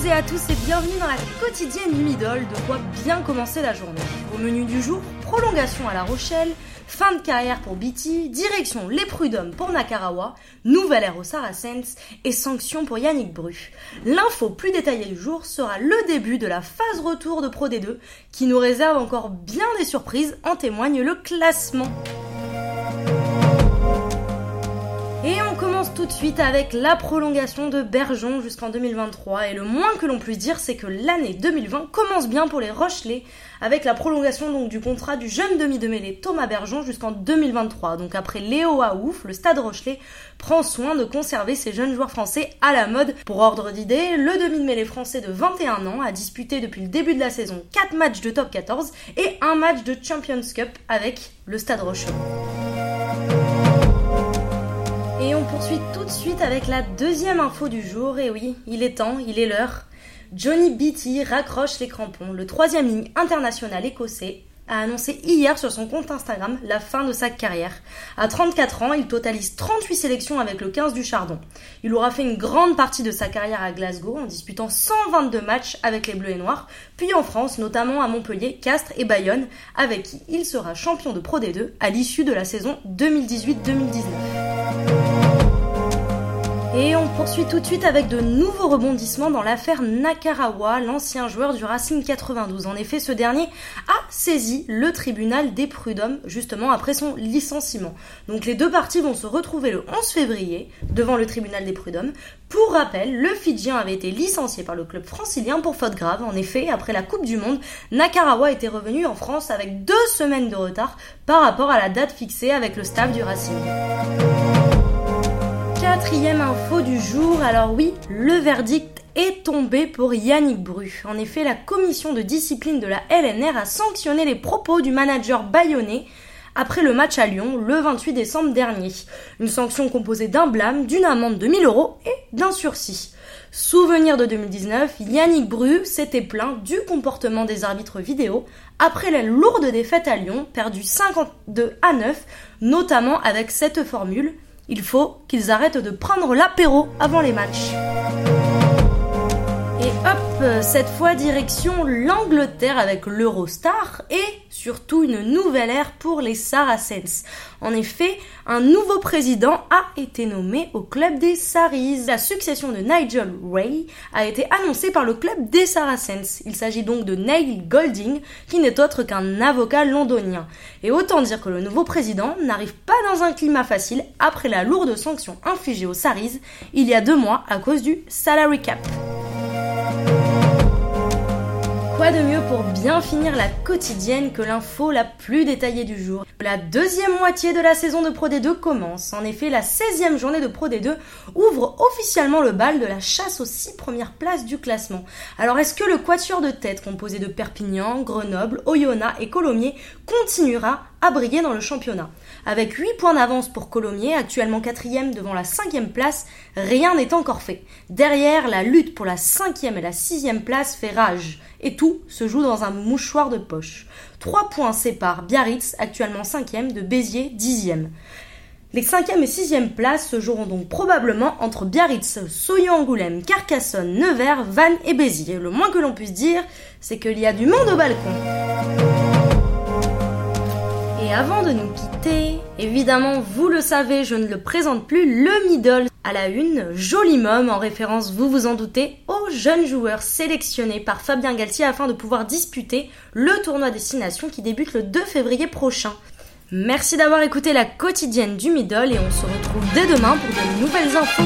toutes et à tous et bienvenue dans la quotidienne du Middle, de quoi bien commencer la journée. Au menu du jour, prolongation à La Rochelle, fin de carrière pour BT, direction les Prud'hommes pour Nakarawa, nouvelle ère au Saracens et sanctions pour Yannick Bru. L'info plus détaillée du jour sera le début de la phase retour de Pro D2 qui nous réserve encore bien des surprises, en témoigne le classement. Tout de suite avec la prolongation de Bergeon jusqu'en 2023. Et le moins que l'on puisse dire, c'est que l'année 2020 commence bien pour les Rochelais, avec la prolongation donc du contrat du jeune demi de mêlée Thomas Bergeon jusqu'en 2023. Donc après Léo Aouf, le Stade Rochelet prend soin de conserver ses jeunes joueurs français à la mode. Pour ordre d'idée, le demi de mêlée français de 21 ans a disputé depuis le début de la saison 4 matchs de top 14 et un match de Champions Cup avec le Stade Rochelet. On poursuit tout de suite avec la deuxième info du jour. Et oui, il est temps, il est l'heure. Johnny Beattie raccroche les crampons. Le troisième ligne international écossais a annoncé hier sur son compte Instagram la fin de sa carrière. À 34 ans, il totalise 38 sélections avec le 15 du Chardon. Il aura fait une grande partie de sa carrière à Glasgow en disputant 122 matchs avec les Bleus et Noirs, puis en France, notamment à Montpellier, Castres et Bayonne, avec qui il sera champion de Pro D2 à l'issue de la saison 2018-2019. Et on poursuit tout de suite avec de nouveaux rebondissements dans l'affaire Nakarawa, l'ancien joueur du Racing 92. En effet, ce dernier a saisi le tribunal des prud'hommes justement après son licenciement. Donc les deux parties vont se retrouver le 11 février devant le tribunal des prud'hommes. Pour rappel, le Fidjien avait été licencié par le club francilien pour faute grave. En effet, après la Coupe du Monde, Nakarawa était revenu en France avec deux semaines de retard par rapport à la date fixée avec le staff du Racing. Quatrième info du jour, alors oui, le verdict est tombé pour Yannick Bru. En effet, la commission de discipline de la LNR a sanctionné les propos du manager bayonnais après le match à Lyon le 28 décembre dernier. Une sanction composée d'un blâme, d'une amende de 1000 euros et d'un sursis. Souvenir de 2019, Yannick Bru s'était plaint du comportement des arbitres vidéo après la lourde défaite à Lyon, perdue 52 à 9, notamment avec cette formule il faut qu'ils arrêtent de prendre l'apéro avant les matchs. Et hop, cette fois direction l'Angleterre avec l'Eurostar et surtout une nouvelle ère pour les Saracens. En effet, un nouveau président a été nommé au club des Saris. La succession de Nigel Ray a été annoncée par le club des Saracens. Il s'agit donc de Neil Golding, qui n'est autre qu'un avocat londonien. Et autant dire que le nouveau président n'arrive pas dans un climat facile après la lourde sanction infligée aux Saris il y a deux mois à cause du salary cap. De mieux pour bien finir la quotidienne que l'info la plus détaillée du jour La deuxième moitié de la saison de Pro D2 commence. En effet, la 16e journée de Pro D2 ouvre officiellement le bal de la chasse aux six premières places du classement. Alors est-ce que le quatuor de tête composé de Perpignan, Grenoble, Oyonnax et Colomiers continuera à briller dans le championnat avec 8 points d'avance pour Colomiers, actuellement 4 devant la 5 place, rien n'est encore fait. Derrière, la lutte pour la 5 et la 6 place fait rage. Et tout se joue dans un mouchoir de poche. 3 points séparent Biarritz, actuellement 5 de Béziers, 10 les 5e et 6e places se joueront donc probablement entre Biarritz, Soyo-Angoulême, Carcassonne, Nevers, Vannes et Béziers. Le moins que l'on puisse dire, c'est qu'il y a du monde au balcon. Et avant de nous quitter, évidemment, vous le savez, je ne le présente plus, le middle à la une, joli mom en référence, vous vous en doutez, aux jeunes joueurs sélectionnés par Fabien Galtier afin de pouvoir disputer le tournoi Destination qui débute le 2 février prochain. Merci d'avoir écouté la quotidienne du middle et on se retrouve dès demain pour de nouvelles infos